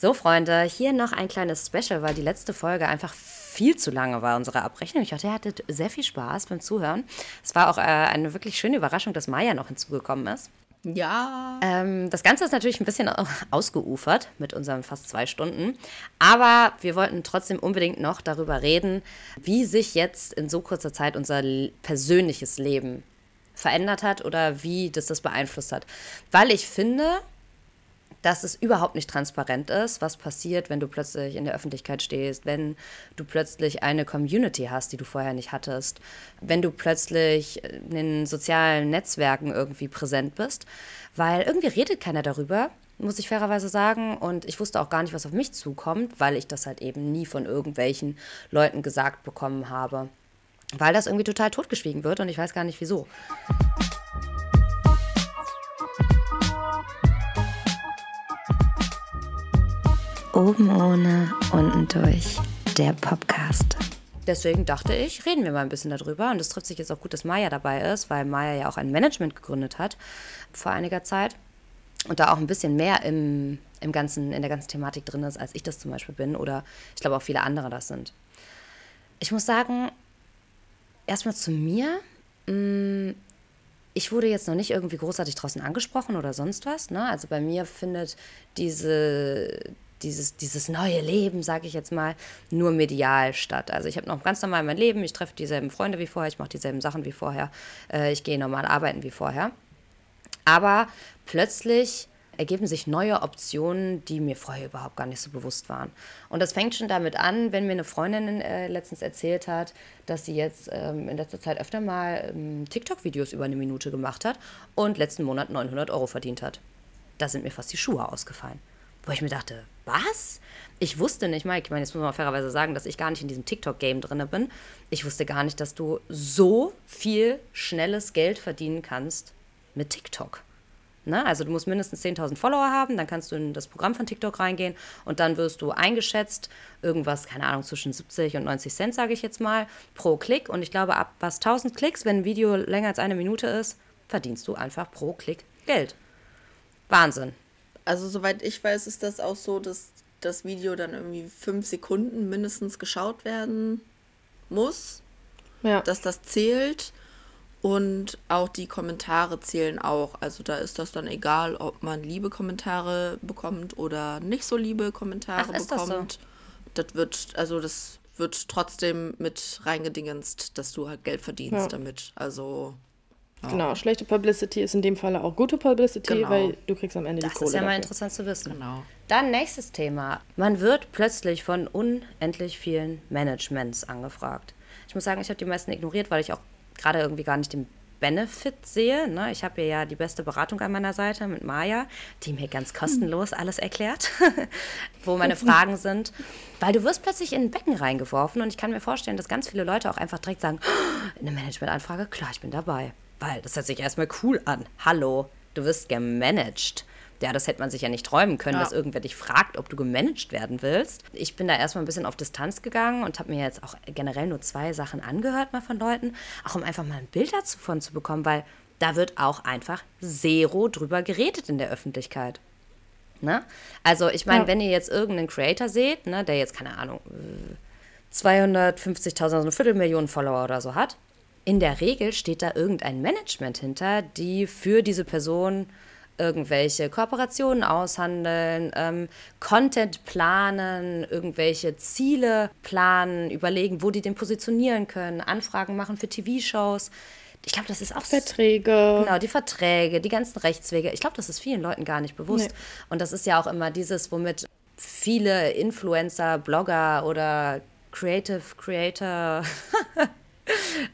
So, Freunde, hier noch ein kleines Special, weil die letzte Folge einfach viel zu lange war, unsere Abrechnung. Ich hoffe, ihr hattet sehr viel Spaß beim Zuhören. Es war auch äh, eine wirklich schöne Überraschung, dass Maya noch hinzugekommen ist. Ja. Ähm, das Ganze ist natürlich ein bisschen ausgeufert mit unseren fast zwei Stunden. Aber wir wollten trotzdem unbedingt noch darüber reden, wie sich jetzt in so kurzer Zeit unser persönliches Leben verändert hat oder wie das das beeinflusst hat. Weil ich finde, dass es überhaupt nicht transparent ist, was passiert, wenn du plötzlich in der Öffentlichkeit stehst, wenn du plötzlich eine Community hast, die du vorher nicht hattest, wenn du plötzlich in den sozialen Netzwerken irgendwie präsent bist, weil irgendwie redet keiner darüber, muss ich fairerweise sagen. Und ich wusste auch gar nicht, was auf mich zukommt, weil ich das halt eben nie von irgendwelchen Leuten gesagt bekommen habe. Weil das irgendwie total totgeschwiegen wird und ich weiß gar nicht wieso. Oben ohne, unten durch. Der Podcast. Deswegen dachte ich, reden wir mal ein bisschen darüber. Und es trifft sich jetzt auch gut, dass Maya dabei ist, weil Maya ja auch ein Management gegründet hat vor einiger Zeit. Und da auch ein bisschen mehr im, im ganzen, in der ganzen Thematik drin ist, als ich das zum Beispiel bin. Oder ich glaube auch viele andere das sind. Ich muss sagen, erstmal zu mir. Mm, ich wurde jetzt noch nicht irgendwie großartig draußen angesprochen oder sonst was. Ne? Also bei mir findet diese, dieses, dieses neue Leben, sage ich jetzt mal, nur medial statt. Also ich habe noch ganz normal mein Leben, ich treffe dieselben Freunde wie vorher, ich mache dieselben Sachen wie vorher, äh, ich gehe normal arbeiten wie vorher. Aber plötzlich ergeben sich neue Optionen, die mir vorher überhaupt gar nicht so bewusst waren. Und das fängt schon damit an, wenn mir eine Freundin äh, letztens erzählt hat, dass sie jetzt ähm, in letzter Zeit öfter mal ähm, TikTok-Videos über eine Minute gemacht hat und letzten Monat 900 Euro verdient hat. Da sind mir fast die Schuhe ausgefallen. Wo ich mir dachte, was? Ich wusste nicht, Mike, ich meine, jetzt muss man fairerweise sagen, dass ich gar nicht in diesem TikTok-Game drin bin. Ich wusste gar nicht, dass du so viel schnelles Geld verdienen kannst mit TikTok. Ne? Also du musst mindestens 10.000 Follower haben, dann kannst du in das Programm von TikTok reingehen und dann wirst du eingeschätzt, irgendwas, keine Ahnung, zwischen 70 und 90 Cent, sage ich jetzt mal, pro Klick. Und ich glaube, ab was 1000 Klicks, wenn ein Video länger als eine Minute ist, verdienst du einfach pro Klick Geld. Wahnsinn. Also soweit ich weiß, ist das auch so, dass das Video dann irgendwie fünf Sekunden mindestens geschaut werden muss. Ja. Dass das zählt. Und auch die Kommentare zählen auch. Also da ist das dann egal, ob man liebe Kommentare bekommt oder nicht so liebe Kommentare Ach, bekommt. Das, so? das wird, also das wird trotzdem mit reingedingenst, dass du halt Geld verdienst ja. damit. Also Oh. Genau, schlechte Publicity ist in dem Fall auch gute Publicity, genau. weil du kriegst am Ende das die Kohle. Das ist ja dafür. mal interessant zu wissen. Genau. Dann nächstes Thema. Man wird plötzlich von unendlich vielen Managements angefragt. Ich muss sagen, ich habe die meisten ignoriert, weil ich auch gerade irgendwie gar nicht den Benefit sehe. Ne? Ich habe ja die beste Beratung an meiner Seite mit Maya, die mir ganz kostenlos alles erklärt, wo meine Fragen sind. Weil du wirst plötzlich in ein Becken reingeworfen und ich kann mir vorstellen, dass ganz viele Leute auch einfach direkt sagen, oh, eine Managementanfrage, klar, ich bin dabei. Weil das hört sich erstmal cool an. Hallo, du wirst gemanagt. Ja, das hätte man sich ja nicht träumen können, ja. dass irgendwer dich fragt, ob du gemanagt werden willst. Ich bin da erstmal ein bisschen auf Distanz gegangen und habe mir jetzt auch generell nur zwei Sachen angehört mal von Leuten, auch um einfach mal ein Bild davon zu bekommen, weil da wird auch einfach zero drüber geredet in der Öffentlichkeit. Ne? Also ich meine, ja. wenn ihr jetzt irgendeinen Creator seht, ne, der jetzt, keine Ahnung, 250.000, also eine Viertelmillion Follower oder so hat, in der Regel steht da irgendein Management hinter, die für diese Person irgendwelche Kooperationen aushandeln, ähm, Content planen, irgendwelche Ziele planen, überlegen, wo die den positionieren können, Anfragen machen für TV-Shows. Ich glaube, das ist auch Verträge. Genau, die Verträge, die ganzen Rechtswege. Ich glaube, das ist vielen Leuten gar nicht bewusst. Nee. Und das ist ja auch immer dieses, womit viele Influencer, Blogger oder Creative Creator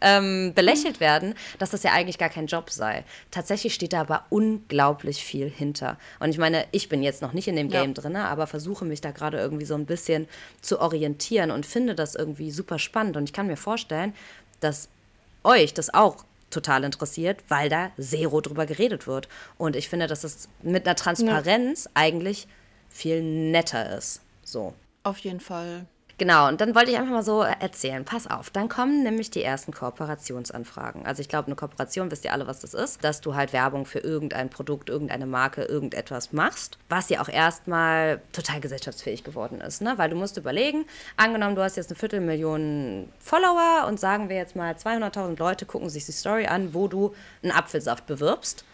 ähm, belächelt werden, dass das ja eigentlich gar kein Job sei. Tatsächlich steht da aber unglaublich viel hinter. Und ich meine, ich bin jetzt noch nicht in dem Game ja. drin, aber versuche mich da gerade irgendwie so ein bisschen zu orientieren und finde das irgendwie super spannend. Und ich kann mir vorstellen, dass euch das auch total interessiert, weil da zero drüber geredet wird. Und ich finde, dass es mit einer Transparenz ja. eigentlich viel netter ist. So. Auf jeden Fall. Genau, und dann wollte ich einfach mal so erzählen. Pass auf, dann kommen nämlich die ersten Kooperationsanfragen. Also ich glaube, eine Kooperation, wisst ihr alle, was das ist, dass du halt Werbung für irgendein Produkt, irgendeine Marke, irgendetwas machst, was ja auch erstmal total gesellschaftsfähig geworden ist. Ne? Weil du musst überlegen, angenommen, du hast jetzt eine Viertelmillion Follower und sagen wir jetzt mal 200.000 Leute gucken sich die Story an, wo du einen Apfelsaft bewirbst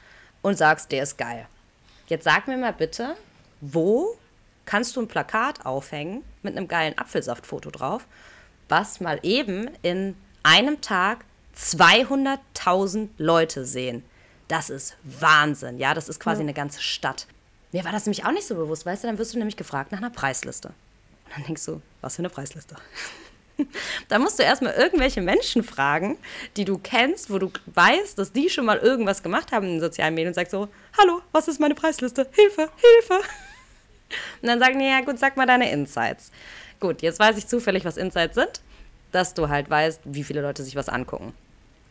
und sagst, der ist geil. Jetzt sag mir mal bitte, wo kannst du ein Plakat aufhängen mit einem geilen Apfelsaftfoto drauf, was mal eben in einem Tag 200.000 Leute sehen. Das ist Wahnsinn. Ja, das ist quasi ja. eine ganze Stadt. Mir war das nämlich auch nicht so bewusst, weißt du, dann wirst du nämlich gefragt nach einer Preisliste. Und dann denkst du, was für eine Preisliste? da musst du erstmal irgendwelche Menschen fragen, die du kennst, wo du weißt, dass die schon mal irgendwas gemacht haben in den sozialen Medien und sagst so, hallo, was ist meine Preisliste? Hilfe, Hilfe. Und dann sagen die, ja gut, sag mal deine Insights. Gut, jetzt weiß ich zufällig, was Insights sind, dass du halt weißt, wie viele Leute sich was angucken.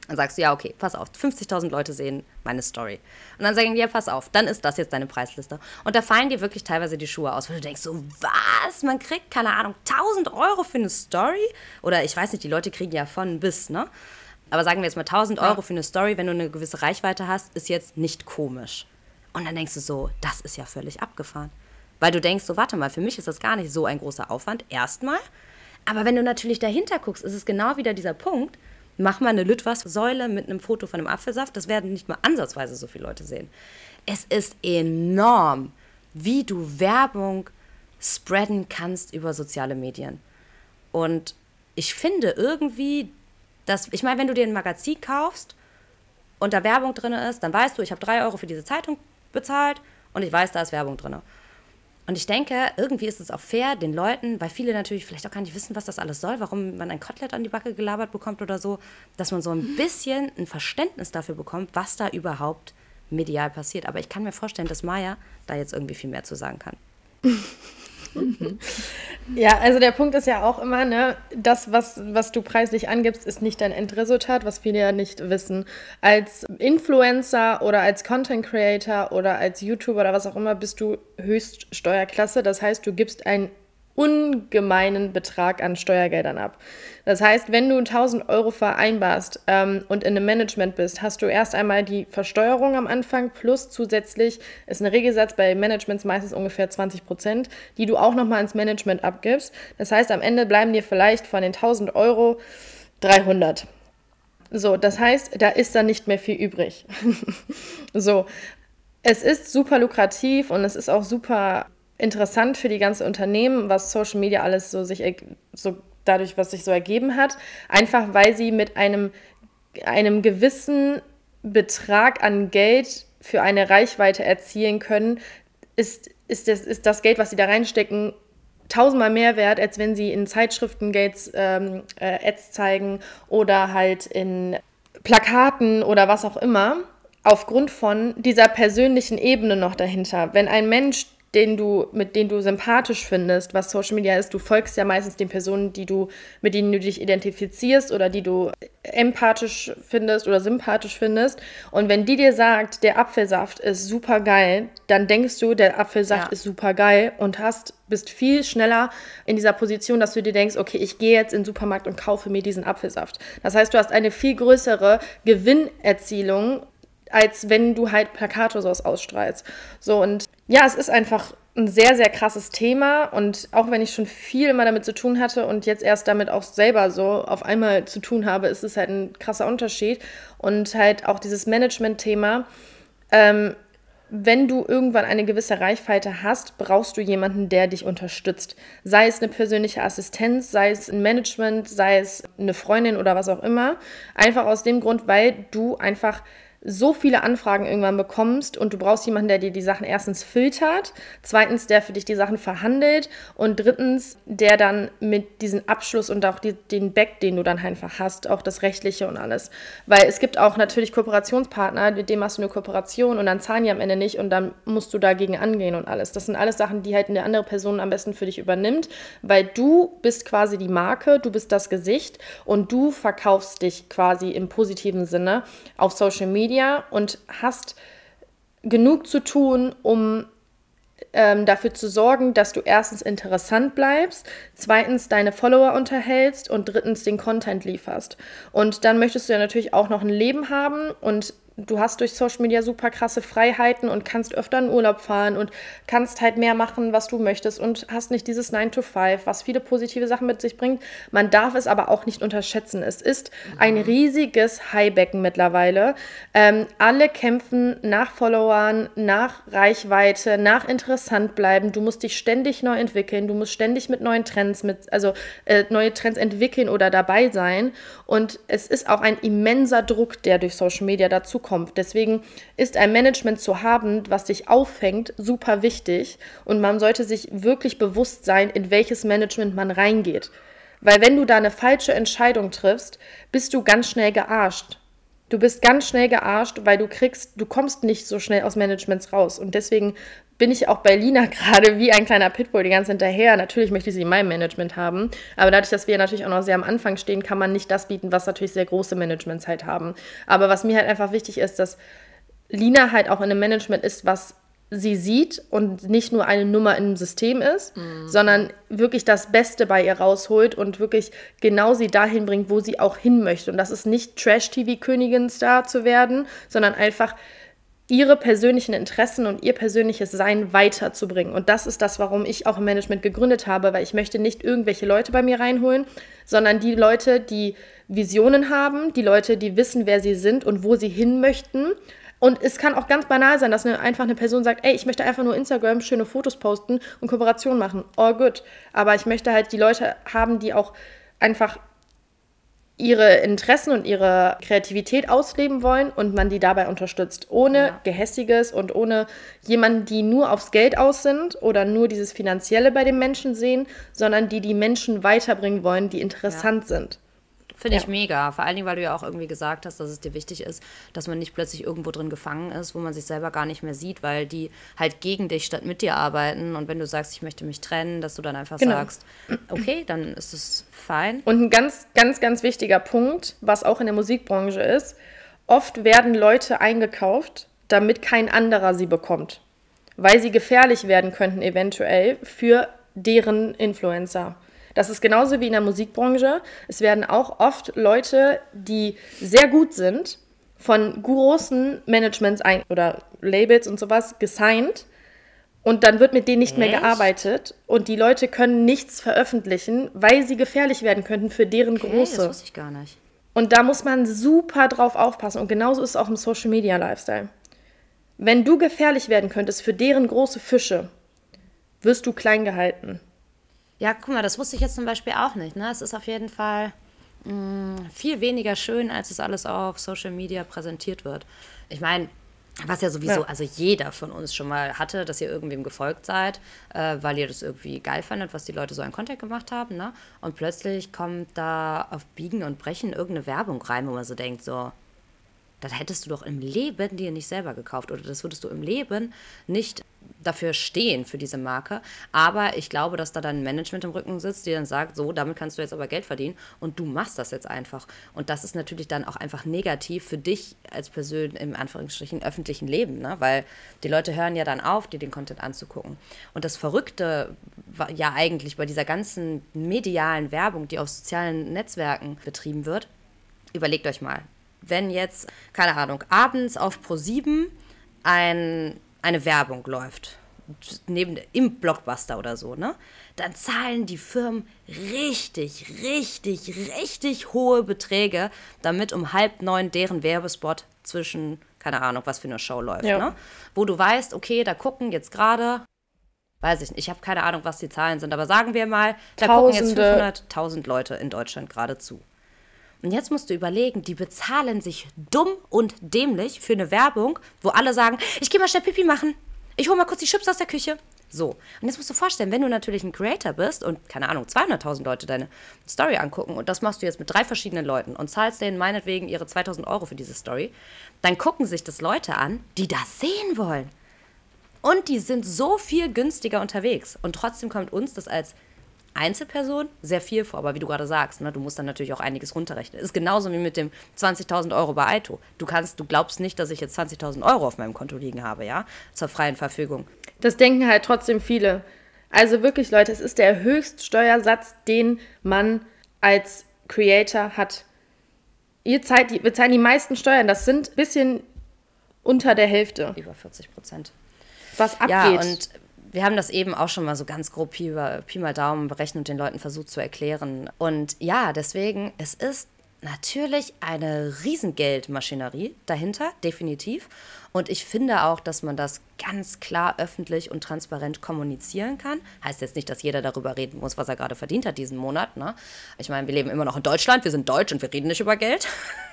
Dann sagst du, ja, okay, pass auf, 50.000 Leute sehen meine Story. Und dann sagen die, ja, pass auf, dann ist das jetzt deine Preisliste. Und da fallen dir wirklich teilweise die Schuhe aus, weil du denkst so, was, man kriegt, keine Ahnung, 1000 Euro für eine Story? Oder ich weiß nicht, die Leute kriegen ja von bis, ne? Aber sagen wir jetzt mal 1000 Euro für eine Story, wenn du eine gewisse Reichweite hast, ist jetzt nicht komisch. Und dann denkst du so, das ist ja völlig abgefahren. Weil du denkst, so, warte mal, für mich ist das gar nicht so ein großer Aufwand, erstmal. Aber wenn du natürlich dahinter guckst, ist es genau wieder dieser Punkt, mach mal eine Lütwas-Säule mit einem Foto von einem Apfelsaft, das werden nicht mal ansatzweise so viele Leute sehen. Es ist enorm, wie du Werbung spreaden kannst über soziale Medien. Und ich finde irgendwie, dass, ich meine, wenn du dir ein Magazin kaufst und da Werbung drin ist, dann weißt du, ich habe drei Euro für diese Zeitung bezahlt und ich weiß, da ist Werbung drin. Und ich denke, irgendwie ist es auch fair, den Leuten, weil viele natürlich vielleicht auch gar nicht wissen, was das alles soll, warum man ein Kotelett an die Backe gelabert bekommt oder so, dass man so ein bisschen ein Verständnis dafür bekommt, was da überhaupt medial passiert. Aber ich kann mir vorstellen, dass Maya da jetzt irgendwie viel mehr zu sagen kann. Ja, also der Punkt ist ja auch immer, ne, das, was, was du preislich angibst, ist nicht dein Endresultat, was viele ja nicht wissen. Als Influencer oder als Content Creator oder als YouTuber oder was auch immer bist du Höchststeuerklasse. Das heißt, du gibst ein ungemeinen Betrag an Steuergeldern ab. Das heißt, wenn du 1000 Euro vereinbarst ähm, und in einem Management bist, hast du erst einmal die Versteuerung am Anfang plus zusätzlich ist ein Regelsatz bei Managements meistens ungefähr 20 Prozent, die du auch nochmal ins Management abgibst. Das heißt, am Ende bleiben dir vielleicht von den 1000 Euro 300. So, das heißt, da ist dann nicht mehr viel übrig. so, es ist super lukrativ und es ist auch super interessant für die ganze Unternehmen, was Social Media alles so sich so dadurch, was sich so ergeben hat, einfach weil sie mit einem, einem gewissen Betrag an Geld für eine Reichweite erzielen können, ist, ist, das, ist das Geld, was sie da reinstecken, tausendmal mehr wert, als wenn sie in Zeitschriften Gates, ähm, äh, Ads zeigen oder halt in Plakaten oder was auch immer, aufgrund von dieser persönlichen Ebene noch dahinter. Wenn ein Mensch den du, mit denen du sympathisch findest, was Social Media ist. Du folgst ja meistens den Personen, die du, mit denen du dich identifizierst oder die du empathisch findest oder sympathisch findest. Und wenn die dir sagt, der Apfelsaft ist super geil, dann denkst du, der Apfelsaft ja. ist super geil und hast, bist viel schneller in dieser Position, dass du dir denkst, okay, ich gehe jetzt in den Supermarkt und kaufe mir diesen Apfelsaft. Das heißt, du hast eine viel größere Gewinnerzielung als wenn du halt Plakate sowas ausstrahlst. So und ja, es ist einfach ein sehr, sehr krasses Thema und auch wenn ich schon viel immer damit zu tun hatte und jetzt erst damit auch selber so auf einmal zu tun habe, ist es halt ein krasser Unterschied und halt auch dieses Management-Thema. Ähm, wenn du irgendwann eine gewisse Reichweite hast, brauchst du jemanden, der dich unterstützt. Sei es eine persönliche Assistenz, sei es ein Management, sei es eine Freundin oder was auch immer. Einfach aus dem Grund, weil du einfach so viele Anfragen irgendwann bekommst und du brauchst jemanden, der dir die Sachen erstens filtert, zweitens, der für dich die Sachen verhandelt und drittens, der dann mit diesem Abschluss und auch die, den Back, den du dann einfach hast, auch das Rechtliche und alles. Weil es gibt auch natürlich Kooperationspartner, mit dem machst du eine Kooperation und dann zahlen die am Ende nicht und dann musst du dagegen angehen und alles. Das sind alles Sachen, die halt eine andere Person am besten für dich übernimmt, weil du bist quasi die Marke, du bist das Gesicht und du verkaufst dich quasi im positiven Sinne auf Social Media Media und hast genug zu tun, um ähm, dafür zu sorgen, dass du erstens interessant bleibst, zweitens deine Follower unterhältst und drittens den Content lieferst. Und dann möchtest du ja natürlich auch noch ein Leben haben und du hast durch Social Media super krasse Freiheiten und kannst öfter in Urlaub fahren und kannst halt mehr machen, was du möchtest und hast nicht dieses 9 to 5, was viele positive Sachen mit sich bringt. Man darf es aber auch nicht unterschätzen. Es ist ein mhm. riesiges Highbecken mittlerweile. Ähm, alle kämpfen nach Followern, nach Reichweite, nach interessant bleiben. Du musst dich ständig neu entwickeln. Du musst ständig mit neuen Trends, mit, also äh, neue Trends entwickeln oder dabei sein. Und es ist auch ein immenser Druck, der durch Social Media dazu kommt kommt. Deswegen ist ein Management zu haben, was dich auffängt, super wichtig und man sollte sich wirklich bewusst sein, in welches Management man reingeht. Weil wenn du da eine falsche Entscheidung triffst, bist du ganz schnell gearscht. Du bist ganz schnell gearscht, weil du kriegst, du kommst nicht so schnell aus Managements raus. Und deswegen bin ich auch bei Lina gerade wie ein kleiner Pitbull die ganze hinterher. Natürlich möchte ich sie in meinem Management haben, aber dadurch, dass wir natürlich auch noch sehr am Anfang stehen, kann man nicht das bieten, was natürlich sehr große Managements halt haben. Aber was mir halt einfach wichtig ist, dass Lina halt auch in einem Management ist, was sie sieht und nicht nur eine Nummer im System ist, mhm. sondern wirklich das Beste bei ihr rausholt und wirklich genau sie dahin bringt, wo sie auch hin möchte. Und das ist nicht Trash-TV-Königin-Star zu werden, sondern einfach ihre persönlichen Interessen und ihr persönliches Sein weiterzubringen. Und das ist das, warum ich auch im Management gegründet habe, weil ich möchte nicht irgendwelche Leute bei mir reinholen, sondern die Leute, die Visionen haben, die Leute, die wissen, wer sie sind und wo sie hin möchten. Und es kann auch ganz banal sein, dass eine, einfach eine Person sagt, ey, ich möchte einfach nur Instagram schöne Fotos posten und Kooperation machen. All good. Aber ich möchte halt die Leute haben, die auch einfach ihre Interessen und ihre Kreativität ausleben wollen und man die dabei unterstützt, ohne ja. Gehässiges und ohne jemanden, die nur aufs Geld aus sind oder nur dieses Finanzielle bei den Menschen sehen, sondern die die Menschen weiterbringen wollen, die interessant ja. sind. Finde ja. ich mega. Vor allen Dingen, weil du ja auch irgendwie gesagt hast, dass es dir wichtig ist, dass man nicht plötzlich irgendwo drin gefangen ist, wo man sich selber gar nicht mehr sieht, weil die halt gegen dich statt mit dir arbeiten. Und wenn du sagst, ich möchte mich trennen, dass du dann einfach genau. sagst, okay, dann ist es fein. Und ein ganz, ganz, ganz wichtiger Punkt, was auch in der Musikbranche ist, oft werden Leute eingekauft, damit kein anderer sie bekommt. Weil sie gefährlich werden könnten, eventuell, für deren Influencer. Das ist genauso wie in der Musikbranche. Es werden auch oft Leute, die sehr gut sind, von großen Managements ein oder Labels und sowas gesigned. Und dann wird mit denen nicht mehr gearbeitet und die Leute können nichts veröffentlichen, weil sie gefährlich werden könnten für deren okay, große. Das wusste ich gar nicht. Und da muss man super drauf aufpassen. Und genauso ist es auch im Social Media Lifestyle. Wenn du gefährlich werden könntest für deren große Fische, wirst du klein gehalten. Ja, guck mal, das wusste ich jetzt zum Beispiel auch nicht. Ne? Es ist auf jeden Fall mh, mm, viel weniger schön, als es alles auf Social Media präsentiert wird. Ich meine, was ja sowieso, ja. also jeder von uns schon mal hatte, dass ihr irgendwem gefolgt seid, äh, weil ihr das irgendwie geil fandet, was die Leute so an Content gemacht haben, ne? Und plötzlich kommt da auf Biegen und Brechen irgendeine Werbung rein, wo man so denkt, so, das hättest du doch im Leben dir nicht selber gekauft oder das würdest du im Leben nicht dafür stehen, für diese Marke. Aber ich glaube, dass da dann Management im Rücken sitzt, die dann sagt, so, damit kannst du jetzt aber Geld verdienen und du machst das jetzt einfach. Und das ist natürlich dann auch einfach negativ für dich als Person im Anführungsstrichen öffentlichen Leben, ne? weil die Leute hören ja dann auf, dir den Content anzugucken. Und das Verrückte war ja eigentlich bei dieser ganzen medialen Werbung, die auf sozialen Netzwerken betrieben wird, überlegt euch mal, wenn jetzt, keine Ahnung, abends auf Pro7 ein eine Werbung läuft, neben im Blockbuster oder so, ne? Dann zahlen die Firmen richtig, richtig, richtig hohe Beträge, damit um halb neun deren Werbespot zwischen, keine Ahnung, was für eine Show läuft, ja. ne? Wo du weißt, okay, da gucken jetzt gerade, weiß ich nicht, ich habe keine Ahnung, was die Zahlen sind, aber sagen wir mal, da Tausende. gucken jetzt 500.000 Leute in Deutschland gerade zu. Und jetzt musst du überlegen, die bezahlen sich dumm und dämlich für eine Werbung, wo alle sagen, ich gehe mal schnell Pipi machen. Ich hole mal kurz die Chips aus der Küche. So. Und jetzt musst du vorstellen, wenn du natürlich ein Creator bist und, keine Ahnung, 200.000 Leute deine Story angucken und das machst du jetzt mit drei verschiedenen Leuten und zahlst denen meinetwegen ihre 2.000 Euro für diese Story, dann gucken sich das Leute an, die das sehen wollen. Und die sind so viel günstiger unterwegs. Und trotzdem kommt uns das als Einzelperson sehr viel vor, aber wie du gerade sagst, ne, du musst dann natürlich auch einiges runterrechnen. Ist genauso wie mit dem 20.000 Euro bei Aito. Du kannst, du glaubst nicht, dass ich jetzt 20.000 Euro auf meinem Konto liegen habe, ja, zur freien Verfügung. Das denken halt trotzdem viele. Also wirklich, Leute, es ist der Höchststeuersatz, den man als Creator hat. Ihr zahlt die, bezahlen die meisten Steuern. Das sind ein bisschen unter der Hälfte. Über 40 Prozent. Was abgeht. Ja, und wir haben das eben auch schon mal so ganz grob Pi, Pi mal Daumen berechnet und den Leuten versucht zu erklären. Und ja, deswegen, es ist natürlich eine Riesengeldmaschinerie dahinter, definitiv. Und ich finde auch, dass man das ganz klar öffentlich und transparent kommunizieren kann. Heißt jetzt nicht, dass jeder darüber reden muss, was er gerade verdient hat diesen Monat. Ne? Ich meine, wir leben immer noch in Deutschland, wir sind deutsch und wir reden nicht über Geld.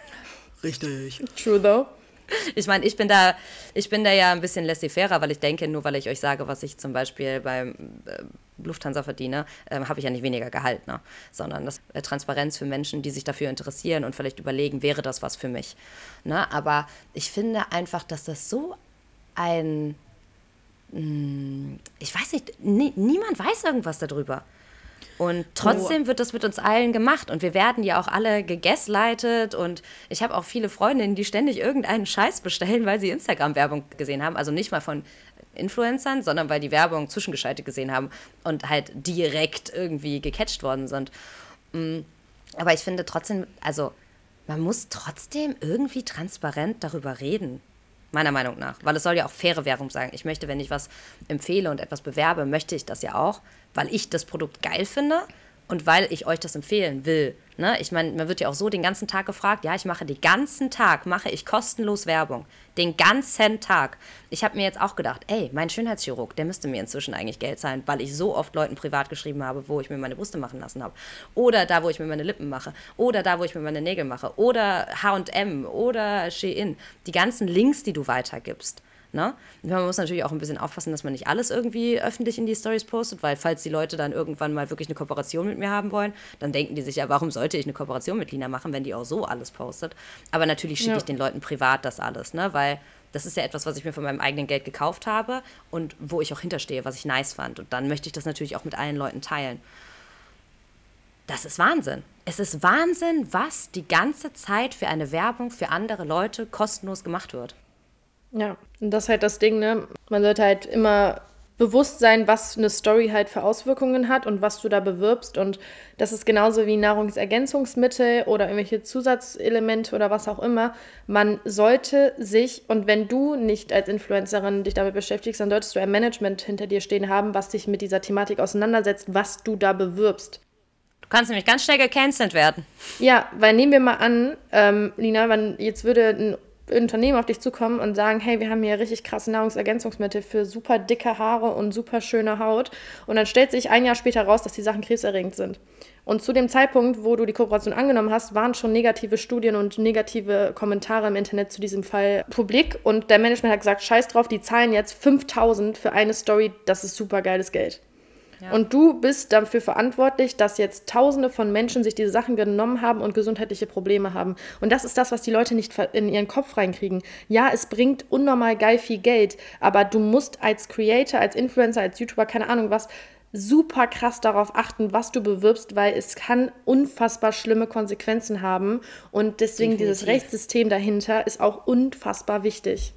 Richtig. True though. Ich meine, ich bin da, ich bin da ja ein bisschen laissez-fairer, weil ich denke, nur weil ich euch sage, was ich zum Beispiel beim äh, Lufthansa verdiene, äh, habe ich ja nicht weniger Gehalt, ne? sondern das äh, Transparenz für Menschen, die sich dafür interessieren und vielleicht überlegen, wäre das was für mich. Ne? Aber ich finde einfach, dass das so ein, hm, ich weiß nicht, nie, niemand weiß irgendwas darüber. Und trotzdem oh. wird das mit uns allen gemacht und wir werden ja auch alle gegaslightet und ich habe auch viele Freundinnen, die ständig irgendeinen Scheiß bestellen, weil sie Instagram-Werbung gesehen haben. Also nicht mal von Influencern, sondern weil die Werbung zwischengeschaltet gesehen haben und halt direkt irgendwie gecatcht worden sind. Mm, aber ich finde trotzdem, also man muss trotzdem irgendwie transparent darüber reden. Meiner Meinung nach. Weil es soll ja auch faire Werbung sein. Ich möchte, wenn ich was empfehle und etwas bewerbe, möchte ich das ja auch, weil ich das Produkt geil finde und weil ich euch das empfehlen will. Ne? Ich meine, man wird ja auch so den ganzen Tag gefragt, ja, ich mache den ganzen Tag, mache ich kostenlos Werbung. Den ganzen Tag. Ich habe mir jetzt auch gedacht, ey, mein Schönheitschirurg, der müsste mir inzwischen eigentlich Geld zahlen, weil ich so oft Leuten privat geschrieben habe, wo ich mir meine Brüste machen lassen habe. Oder da, wo ich mir meine Lippen mache. Oder da, wo ich mir meine Nägel mache. Oder H&M. Oder Shein. Die ganzen Links, die du weitergibst. Ne? Man muss natürlich auch ein bisschen aufpassen, dass man nicht alles irgendwie öffentlich in die Stories postet, weil falls die Leute dann irgendwann mal wirklich eine Kooperation mit mir haben wollen, dann denken die sich ja, warum sollte ich eine Kooperation mit Lina machen, wenn die auch so alles postet. Aber natürlich schicke ja. ich den Leuten privat das alles, ne? weil das ist ja etwas, was ich mir von meinem eigenen Geld gekauft habe und wo ich auch hinterstehe, was ich nice fand. Und dann möchte ich das natürlich auch mit allen Leuten teilen. Das ist Wahnsinn. Es ist Wahnsinn, was die ganze Zeit für eine Werbung für andere Leute kostenlos gemacht wird. Ja, und das ist halt das Ding, ne? Man sollte halt immer bewusst sein, was eine Story halt für Auswirkungen hat und was du da bewirbst. Und das ist genauso wie Nahrungsergänzungsmittel oder irgendwelche Zusatzelemente oder was auch immer. Man sollte sich, und wenn du nicht als Influencerin dich damit beschäftigst, dann solltest du ein Management hinter dir stehen haben, was sich mit dieser Thematik auseinandersetzt, was du da bewirbst. Du kannst nämlich ganz schnell gecancelt werden. Ja, weil nehmen wir mal an, ähm, Lina, wenn jetzt würde ein Unternehmen auf dich zukommen und sagen, hey, wir haben hier richtig krasse Nahrungsergänzungsmittel für super dicke Haare und super schöne Haut. Und dann stellt sich ein Jahr später raus, dass die Sachen krebserregend sind. Und zu dem Zeitpunkt, wo du die Kooperation angenommen hast, waren schon negative Studien und negative Kommentare im Internet zu diesem Fall publik. Und der Management hat gesagt, scheiß drauf, die zahlen jetzt 5000 für eine Story, das ist super geiles Geld. Und du bist dafür verantwortlich, dass jetzt Tausende von Menschen sich diese Sachen genommen haben und gesundheitliche Probleme haben. Und das ist das, was die Leute nicht in ihren Kopf reinkriegen. Ja, es bringt unnormal geil viel Geld, aber du musst als Creator, als Influencer, als YouTuber, keine Ahnung was, super krass darauf achten, was du bewirbst, weil es kann unfassbar schlimme Konsequenzen haben. Und deswegen Definitiv. dieses Rechtssystem dahinter ist auch unfassbar wichtig.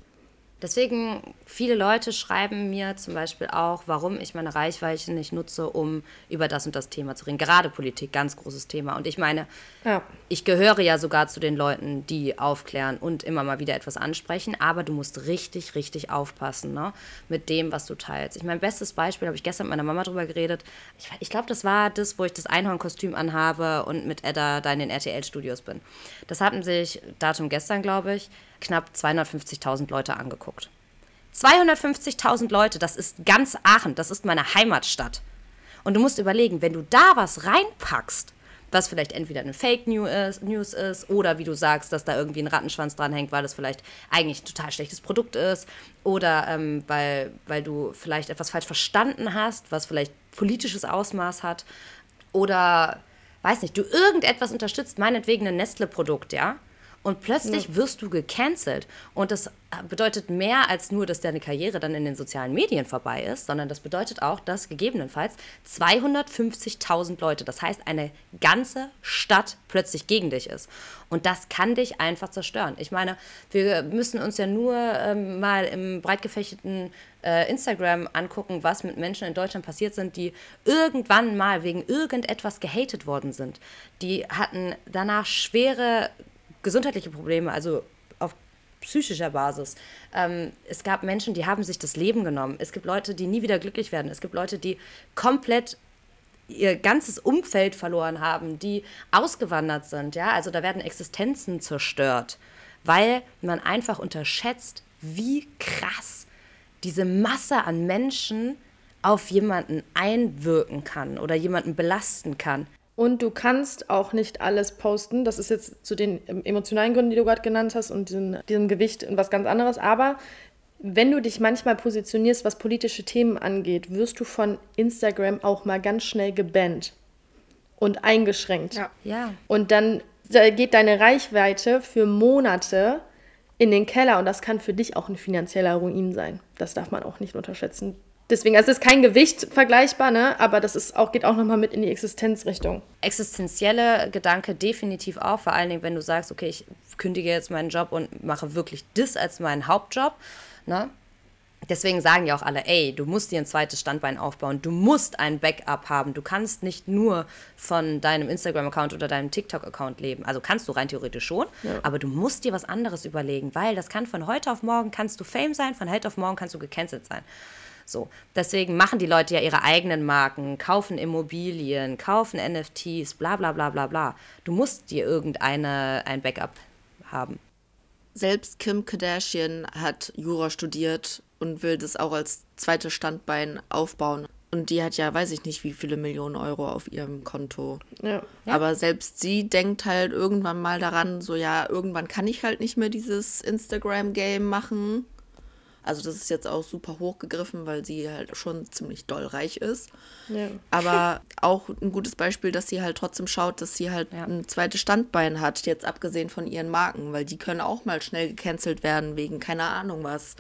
Deswegen, viele Leute schreiben mir zum Beispiel auch, warum ich meine Reichweite nicht nutze, um über das und das Thema zu reden. Gerade Politik, ganz großes Thema. Und ich meine, ja. ich gehöre ja sogar zu den Leuten, die aufklären und immer mal wieder etwas ansprechen. Aber du musst richtig, richtig aufpassen ne? mit dem, was du teilst. Ich mein bestes Beispiel, habe ich gestern mit meiner Mama drüber geredet. Ich, ich glaube, das war das, wo ich das Einhornkostüm anhabe und mit Edda da in den RTL-Studios bin. Das hatten sich, Datum gestern, glaube ich, knapp 250.000 Leute angeguckt. 250.000 Leute, das ist ganz Aachen, das ist meine Heimatstadt. Und du musst überlegen, wenn du da was reinpackst, was vielleicht entweder eine Fake News ist oder wie du sagst, dass da irgendwie ein Rattenschwanz dranhängt, weil das vielleicht eigentlich ein total schlechtes Produkt ist oder ähm, weil, weil du vielleicht etwas falsch verstanden hast, was vielleicht politisches Ausmaß hat oder weiß nicht, du irgendetwas unterstützt, meinetwegen ein Nestle-Produkt, ja, Und plötzlich ja. wirst du gecancelt. Und das bedeutet mehr als nur, dass deine Karriere dann in den sozialen Medien vorbei ist, sondern das bedeutet auch, dass gegebenenfalls 250.000 Leute, das heißt eine ganze Stadt plötzlich gegen dich ist. Und das kann dich einfach zerstören. Ich meine, wir müssen uns ja nur ähm, mal im breit gefächerten äh, Instagram angucken, was mit Menschen in Deutschland passiert sind, die irgendwann mal wegen irgendetwas gehatet worden sind. Die hatten danach schwere gesundheitliche Probleme, also auf psychischer Basis. Ähm, es gab Menschen, die haben sich das Leben genommen. Es gibt Leute, die nie wieder glücklich werden. Es gibt Leute, die komplett ihr ganzes Umfeld verloren haben, die ausgewandert sind. Ja, also da werden Existenzen zerstört, weil man einfach unterschätzt, wie krass diese Masse an Menschen auf jemanden einwirken kann oder jemanden belasten kann. Und du kannst auch nicht alles posten. Das ist jetzt zu den emotionalen Gründen, die du gerade genannt hast und diesem, diesem Gewicht und was ganz anderes. Aber wenn du dich manchmal positionierst, was politische Themen angeht, wirst du von Instagram auch mal ganz schnell gebannt und eingeschränkt. Ja. ja. Und dann geht deine Reichweite für Monate in den Keller und das kann für dich auch ein finanzieller Ruin sein. Das darf man auch nicht unterschätzen. Deswegen, also es ist kein Gewicht vergleichbar, ne? aber das ist auch, geht auch nochmal mit in die Existenzrichtung. Existenzielle Gedanke definitiv auch, vor allen Dingen, wenn du sagst, okay, ich kündige jetzt meinen Job und mache wirklich das als meinen Hauptjob. Ne? Deswegen sagen ja auch alle, ey, du musst dir ein zweites Standbein aufbauen, du musst ein Backup haben, du kannst nicht nur von deinem Instagram-Account oder deinem TikTok-Account leben. Also kannst du rein theoretisch schon, ja. aber du musst dir was anderes überlegen, weil das kann von heute auf morgen kannst du Fame sein, von heute auf morgen kannst du gecancelt sein. So, deswegen machen die Leute ja ihre eigenen Marken, kaufen Immobilien, kaufen NFTs, bla bla bla bla bla. Du musst dir irgendeine ein Backup haben. Selbst Kim Kardashian hat Jura studiert und will das auch als zweites Standbein aufbauen. Und die hat ja, weiß ich nicht, wie viele Millionen Euro auf ihrem Konto. Ja. Aber selbst sie denkt halt irgendwann mal daran, so ja, irgendwann kann ich halt nicht mehr dieses Instagram-Game machen. Also das ist jetzt auch super hochgegriffen, weil sie halt schon ziemlich doll reich ist. Ja. Aber auch ein gutes Beispiel, dass sie halt trotzdem schaut, dass sie halt ja. ein zweites Standbein hat, jetzt abgesehen von ihren Marken, weil die können auch mal schnell gecancelt werden wegen keine Ahnung was.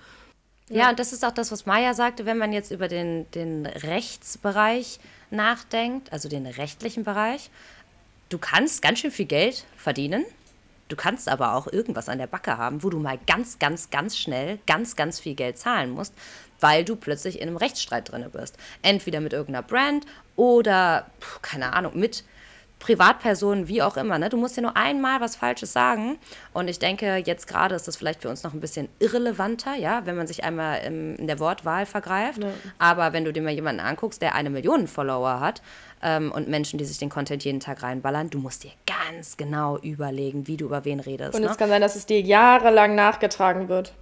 Ja, und das ist auch das, was Maya sagte, wenn man jetzt über den, den Rechtsbereich nachdenkt, also den rechtlichen Bereich. Du kannst ganz schön viel Geld verdienen Du kannst aber auch irgendwas an der Backe haben, wo du mal ganz, ganz, ganz schnell ganz, ganz viel Geld zahlen musst, weil du plötzlich in einem Rechtsstreit drin bist. Entweder mit irgendeiner Brand oder, keine Ahnung, mit Privatpersonen, wie auch immer. Ne? Du musst ja nur einmal was Falsches sagen. Und ich denke, jetzt gerade ist das vielleicht für uns noch ein bisschen irrelevanter, ja, wenn man sich einmal im, in der Wortwahl vergreift. Ja. Aber wenn du dir mal jemanden anguckst, der eine Million Follower hat ähm, und Menschen, die sich den Content jeden Tag reinballern, du musst dir ganz genau überlegen, wie du über wen redest. Und es ne? kann sein, dass es dir jahrelang nachgetragen wird.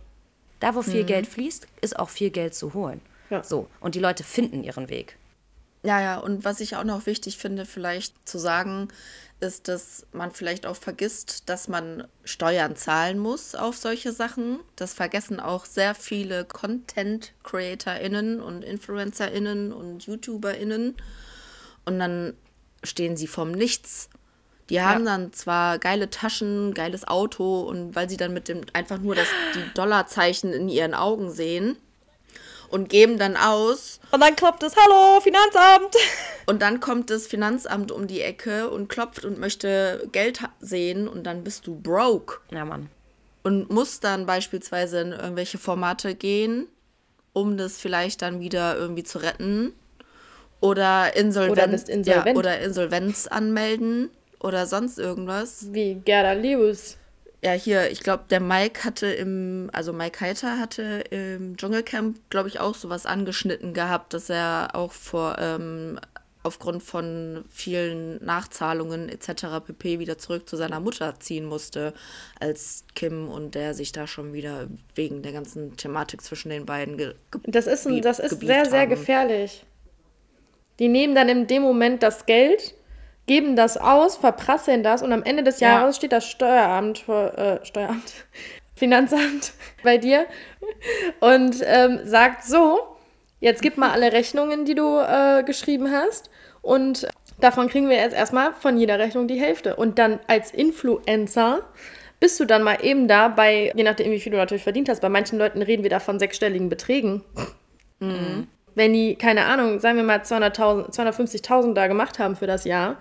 Da, wo viel mhm. Geld fließt, ist auch viel Geld zu holen. Ja. So. Und die Leute finden ihren Weg. Ja, ja, und was ich auch noch wichtig finde, vielleicht zu sagen, ist, dass man vielleicht auch vergisst, dass man Steuern zahlen muss auf solche Sachen. Das vergessen auch sehr viele Content-CreatorInnen und InfluencerInnen und YouTuberInnen. Und dann stehen sie vom Nichts. Die haben ja. dann zwar geile Taschen, geiles Auto und weil sie dann mit dem einfach nur das, die Dollarzeichen in ihren Augen sehen, und geben dann aus. Und dann klopft es, hallo, Finanzamt. Und dann kommt das Finanzamt um die Ecke und klopft und möchte Geld sehen und dann bist du broke. Ja, Mann. Und musst dann beispielsweise in irgendwelche Formate gehen, um das vielleicht dann wieder irgendwie zu retten. Oder, Insolvenz, oder, insolvent. ja, oder Insolvenz anmelden oder sonst irgendwas. Wie Gerda Lewis ja, hier, ich glaube, der Mike hatte im, also Mike Heiter hatte im Dschungelcamp, glaube ich, auch sowas angeschnitten gehabt, dass er auch vor, ähm, aufgrund von vielen Nachzahlungen etc. pp. wieder zurück zu seiner Mutter ziehen musste, als Kim und der sich da schon wieder wegen der ganzen Thematik zwischen den beiden ge Das ist, ein, das ist sehr, sehr gefährlich. Die nehmen dann in dem Moment das Geld geben das aus, verprasseln das und am Ende des Jahres ja. steht das Steueramt vor, äh, Steueramt, Finanzamt bei dir und ähm, sagt so, jetzt gib mal alle Rechnungen, die du äh, geschrieben hast und davon kriegen wir jetzt erstmal von jeder Rechnung die Hälfte. Und dann als Influencer bist du dann mal eben da bei, je nachdem, wie viel du natürlich verdient hast, bei manchen Leuten reden wir da von sechsstelligen Beträgen. Mhm. Wenn die, keine Ahnung, sagen wir mal 250.000 da gemacht haben für das Jahr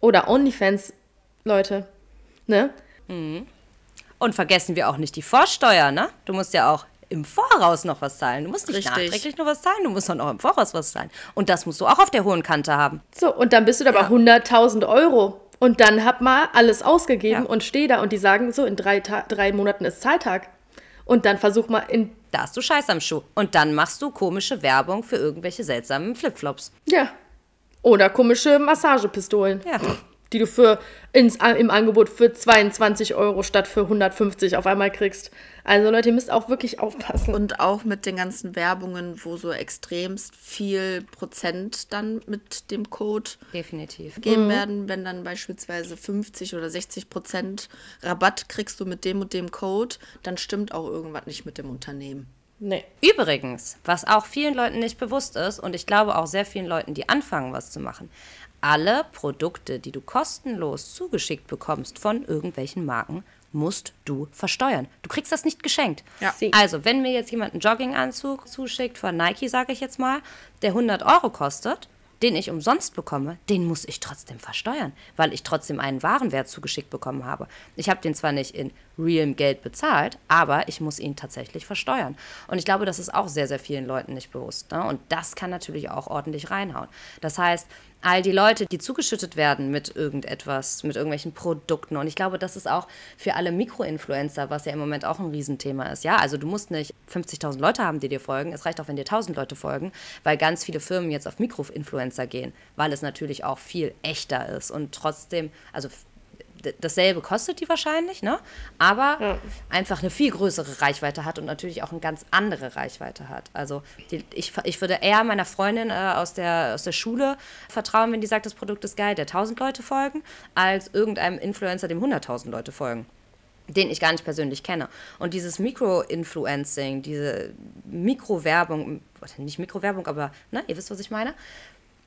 oder OnlyFans-Leute, ne? Mhm. Und vergessen wir auch nicht die Vorsteuer, ne? Du musst ja auch im Voraus noch was zahlen. Du musst nicht Richtig. nachträglich nur was zahlen, du musst auch noch im Voraus was zahlen. Und das musst du auch auf der hohen Kante haben. So, und dann bist du da ja. bei 100.000 Euro. Und dann hab mal alles ausgegeben ja. und steh da und die sagen so, in drei, drei Monaten ist Zahltag. Und dann versuch mal in. Da hast du Scheiß am Schuh. Und dann machst du komische Werbung für irgendwelche seltsamen Flipflops. Ja. Oder komische Massagepistolen. Ja die du für ins, im Angebot für 22 Euro statt für 150 auf einmal kriegst. Also Leute, ihr müsst auch wirklich aufpassen. Und auch mit den ganzen Werbungen, wo so extremst viel Prozent dann mit dem Code definitiv geben mhm. werden, wenn dann beispielsweise 50 oder 60 Prozent Rabatt kriegst du mit dem und dem Code, dann stimmt auch irgendwas nicht mit dem Unternehmen. Nee. Übrigens, was auch vielen Leuten nicht bewusst ist, und ich glaube auch sehr vielen Leuten, die anfangen, was zu machen, alle Produkte, die du kostenlos zugeschickt bekommst von irgendwelchen Marken, musst du versteuern. Du kriegst das nicht geschenkt. Ja. Also, wenn mir jetzt jemand einen Jogginganzug zuschickt von Nike, sage ich jetzt mal, der 100 Euro kostet, den ich umsonst bekomme, den muss ich trotzdem versteuern, weil ich trotzdem einen Warenwert zugeschickt bekommen habe. Ich habe den zwar nicht in realem Geld bezahlt, aber ich muss ihn tatsächlich versteuern. Und ich glaube, das ist auch sehr, sehr vielen Leuten nicht bewusst. Ne? Und das kann natürlich auch ordentlich reinhauen. Das heißt, all die Leute, die zugeschüttet werden mit irgendetwas, mit irgendwelchen Produkten. Und ich glaube, das ist auch für alle Mikroinfluencer, was ja im Moment auch ein Riesenthema ist. Ja, also du musst nicht 50.000 Leute haben, die dir folgen. Es reicht auch, wenn dir 1.000 Leute folgen, weil ganz viele Firmen jetzt auf Mikroinfluencer gehen, weil es natürlich auch viel echter ist und trotzdem, also dasselbe kostet die wahrscheinlich, ne? aber ja. einfach eine viel größere Reichweite hat und natürlich auch eine ganz andere Reichweite hat. Also die, ich, ich würde eher meiner Freundin äh, aus, der, aus der Schule vertrauen, wenn die sagt, das Produkt ist geil, der 1000 Leute folgen, als irgendeinem Influencer, dem 100.000 Leute folgen den ich gar nicht persönlich kenne. Und dieses Mikro-Influencing, diese Mikrowerbung, nicht Mikrowerbung, aber ne, ihr wisst, was ich meine,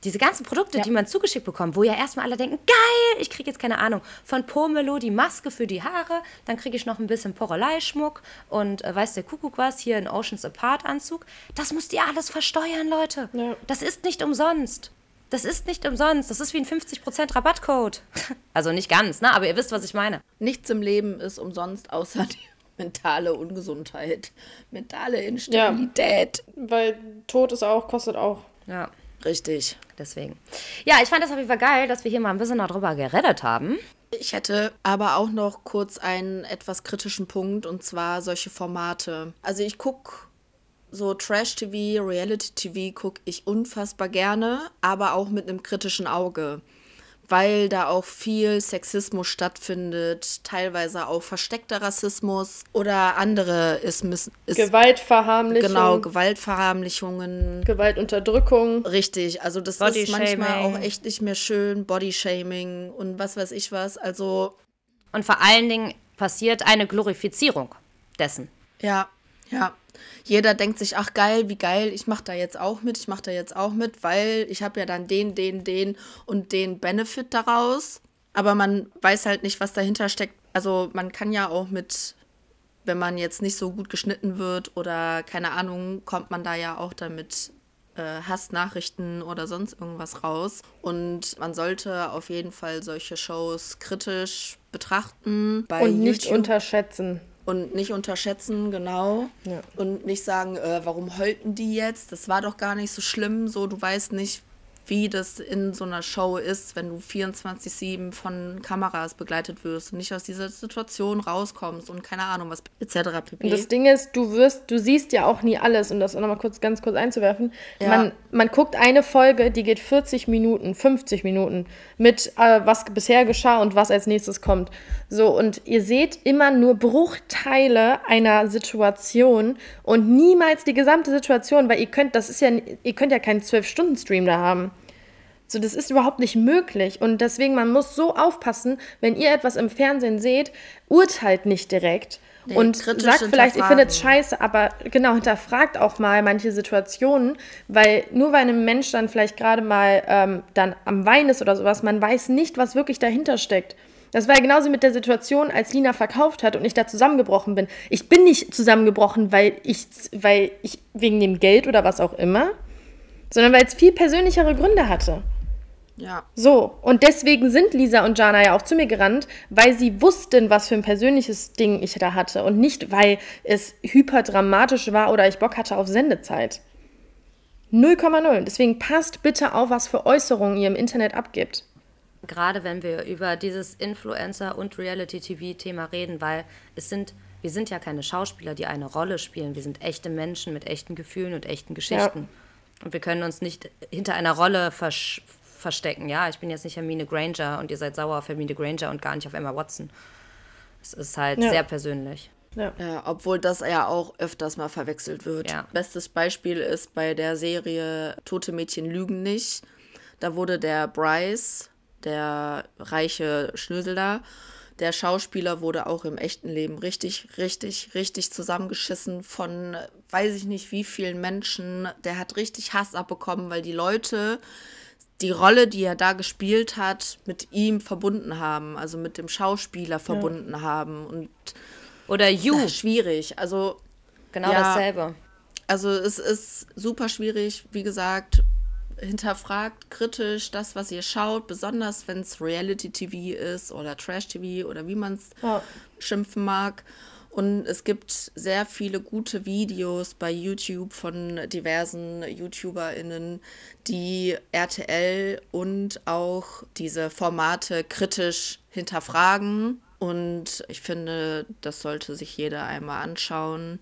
diese ganzen Produkte, ja. die man zugeschickt bekommt, wo ja erstmal alle denken, geil, ich kriege jetzt keine Ahnung, von Pomelo die Maske für die Haare, dann kriege ich noch ein bisschen Porelei-Schmuck und äh, weiß der Kuckuck was, hier ein Oceans Apart Anzug. Das müsst ihr alles versteuern, Leute. Ja. Das ist nicht umsonst. Das ist nicht umsonst. Das ist wie ein 50% Rabattcode. Also nicht ganz, ne? aber ihr wisst, was ich meine. Nichts im Leben ist umsonst, außer die mentale Ungesundheit, mentale Instabilität. Ja, weil Tod ist auch, kostet auch. Ja. Richtig. Deswegen. Ja, ich fand das auf jeden Fall geil, dass wir hier mal ein bisschen darüber geredet haben. Ich hätte aber auch noch kurz einen etwas kritischen Punkt und zwar solche Formate. Also ich gucke so Trash-TV, Reality-TV gucke ich unfassbar gerne, aber auch mit einem kritischen Auge weil da auch viel Sexismus stattfindet, teilweise auch versteckter Rassismus oder andere Ismis, ist, Gewaltverharmlichung. Genau, Gewaltverharmlichungen. Gewaltunterdrückung. Richtig, also das ist manchmal auch echt nicht mehr schön, Bodyshaming und was weiß ich was, also und vor allen Dingen passiert eine Glorifizierung dessen. Ja, ja jeder denkt sich, ach geil, wie geil, ich mache da jetzt auch mit, ich mache da jetzt auch mit, weil ich habe ja dann den, den, den und den Benefit daraus. Aber man weiß halt nicht, was dahinter steckt. Also man kann ja auch mit, wenn man jetzt nicht so gut geschnitten wird oder keine Ahnung, kommt man da ja auch damit äh, Hassnachrichten oder sonst irgendwas raus. Und man sollte auf jeden Fall solche Shows kritisch betrachten. und nicht YouTube. unterschätzen und nicht unterschätzen, genau. Ja. Und nicht sagen, äh, warum heulten die jetzt? Das war doch gar nicht so schlimm. So, du weißt nicht, wie das in so einer Show ist, wenn du 24-7 von Kameras begleitet wirst und nicht aus dieser Situation rauskommst und keine Ahnung, was etc. pp. Und das Ding ist, du wirst, du siehst ja auch nie alles, um das auch nochmal kurz, ganz kurz einzuwerfen. Ja. Man, man guckt eine Folge, die geht 40 Minuten, 50 Minuten mit, äh, was bisher geschah und was als nächstes kommt. So, und ihr seht immer nur Bruchteile einer Situation und niemals die gesamte Situation, weil ihr könnt, das ist ja, ihr könnt ja keinen 12-Stunden-Stream da haben. So, das ist überhaupt nicht möglich. Und deswegen, man muss so aufpassen, wenn ihr etwas im Fernsehen seht, urteilt nicht direkt. Nee, und sagt vielleicht, ihr findet es scheiße, aber genau, hinterfragt auch mal manche Situationen, weil nur weil ein Mensch dann vielleicht gerade mal ähm, dann am Wein ist oder sowas, man weiß nicht, was wirklich dahinter steckt. Das war ja genauso mit der Situation, als Lina verkauft hat und ich da zusammengebrochen bin. Ich bin nicht zusammengebrochen, weil ich, weil ich wegen dem Geld oder was auch immer, sondern weil es viel persönlichere Gründe hatte. Ja. So, und deswegen sind Lisa und Jana ja auch zu mir gerannt, weil sie wussten, was für ein persönliches Ding ich da hatte und nicht, weil es hyperdramatisch war oder ich Bock hatte auf Sendezeit. 0,0. Deswegen passt bitte auf, was für Äußerungen ihr im Internet abgibt. Gerade wenn wir über dieses Influencer- und Reality-TV-Thema reden, weil es sind, wir sind ja keine Schauspieler, die eine Rolle spielen. Wir sind echte Menschen mit echten Gefühlen und echten Geschichten. Ja. Und wir können uns nicht hinter einer Rolle versch verstecken. Ja, ich bin jetzt nicht Hermine Granger und ihr seid sauer auf Hermine Granger und gar nicht auf Emma Watson. Es ist halt ja. sehr persönlich. Ja. ja. obwohl das ja auch öfters mal verwechselt wird. Ja. Bestes Beispiel ist bei der Serie Tote Mädchen lügen nicht. Da wurde der Bryce, der reiche Schnösel da, der Schauspieler wurde auch im echten Leben richtig, richtig, richtig zusammengeschissen von weiß ich nicht wie vielen Menschen. Der hat richtig Hass abbekommen, weil die Leute die Rolle, die er da gespielt hat, mit ihm verbunden haben, also mit dem Schauspieler verbunden ja. haben und oder You. Na, schwierig. Also genau ja, dasselbe. Also es ist super schwierig, wie gesagt, hinterfragt kritisch das, was ihr schaut, besonders wenn es Reality-TV ist oder Trash-TV oder wie man es ja. schimpfen mag. Und es gibt sehr viele gute Videos bei YouTube von diversen YouTuberInnen, die RTL und auch diese Formate kritisch hinterfragen. Und ich finde, das sollte sich jeder einmal anschauen.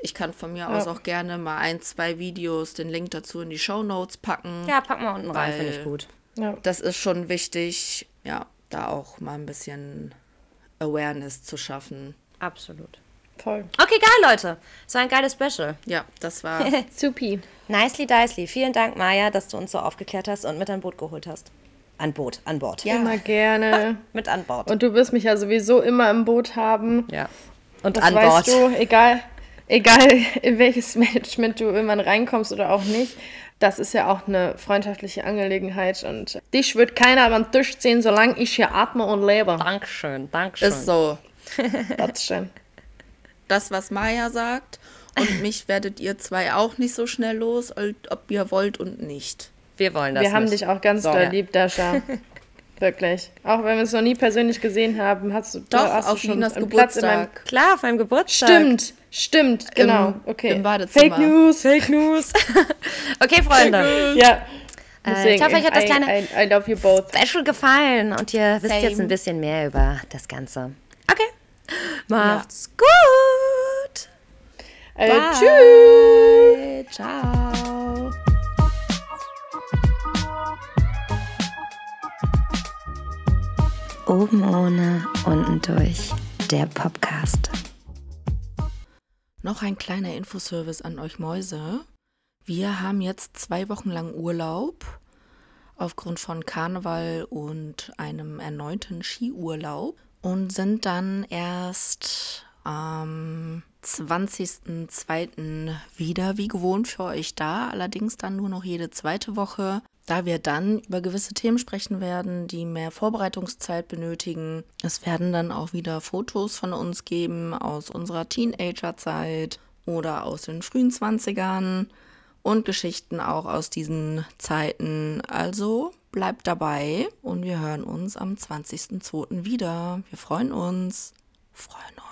Ich kann von mir ja. aus auch gerne mal ein, zwei Videos, den Link dazu in die Show Notes packen. Ja, packen wir unten rein, finde ich gut. Ja. Das ist schon wichtig, ja, da auch mal ein bisschen Awareness zu schaffen. Absolut. Voll. Okay, geil, Leute. Das war ein geiles Special. Ja, das war supi. Nicely dicely. Vielen Dank, Maja, dass du uns so aufgeklärt hast und mit an Boot geholt hast. An Boot, an Bord. Ja. Immer gerne. mit an Bord. Und du wirst mich ja sowieso immer im Boot haben. Ja. Und das an weißt Bord. du, egal, egal in welches Management du irgendwann reinkommst oder auch nicht. Das ist ja auch eine freundschaftliche Angelegenheit und dich wird keiner beim Tisch ziehen, solange ich hier atme und lebe. Dankeschön, Dankeschön. Ist so. Das ist schön. Das, was Maya sagt. Und mich werdet ihr zwei auch nicht so schnell los, ob ihr wollt und nicht. Wir wollen das Wir haben dich auch ganz so. doll lieb, Dasha. Wirklich. Auch wenn wir es noch nie persönlich gesehen haben, hast du, Doch, hast auf du schon einen Platz in meinem Klar, auf meinem Geburtstag. Stimmt, stimmt, genau. Im, okay. Im Badezimmer. Fake News. Fake News. okay, Freunde. Ja. Deswegen, äh, ich hoffe, euch hat das kleine I, I, love you both. Special gefallen und ihr wisst Same. jetzt ein bisschen mehr über das Ganze. Okay. Macht's ja. gut. Äh, tschüss. Ciao. Oben ohne, unten durch. Der Podcast. Noch ein kleiner Infoservice an euch Mäuse. Wir haben jetzt zwei Wochen lang Urlaub aufgrund von Karneval und einem erneuten Skiurlaub und sind dann erst am 20.02. wieder wie gewohnt für euch da, allerdings dann nur noch jede zweite Woche da wir dann über gewisse Themen sprechen werden, die mehr Vorbereitungszeit benötigen. Es werden dann auch wieder Fotos von uns geben aus unserer Teenagerzeit oder aus den frühen 20ern und Geschichten auch aus diesen Zeiten. Also bleibt dabei und wir hören uns am 20.02. wieder. Wir freuen uns. Freuen uns.